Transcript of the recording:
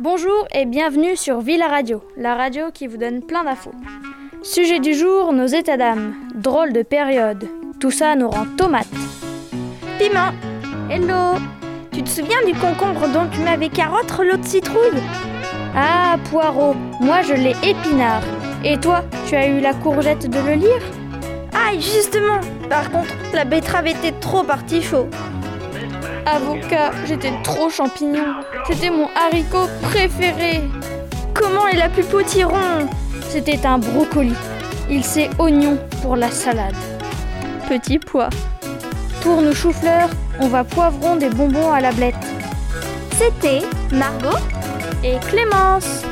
Bonjour et bienvenue sur Villa Radio, la radio qui vous donne plein d'infos. Sujet du jour, nos états d'âme. Drôle de période. Tout ça nous rend tomates. Piment, Hello tu te souviens du concombre dont tu m'avais carotte l'autre citrouille? Ah, poireau, moi je l'ai épinard. Et toi, tu as eu la courgette de le lire? Aïe, justement Par contre, la betterave était trop artichaut. Avocat, j'étais trop champignon. C'était mon haricot préféré. Comment est la plus potiron? C'était un brocoli. Il sait oignon pour la salade. Petit pois. Tourne chou-fleur, on va poivron des bonbons à la blette. C'était Margot Et Clémence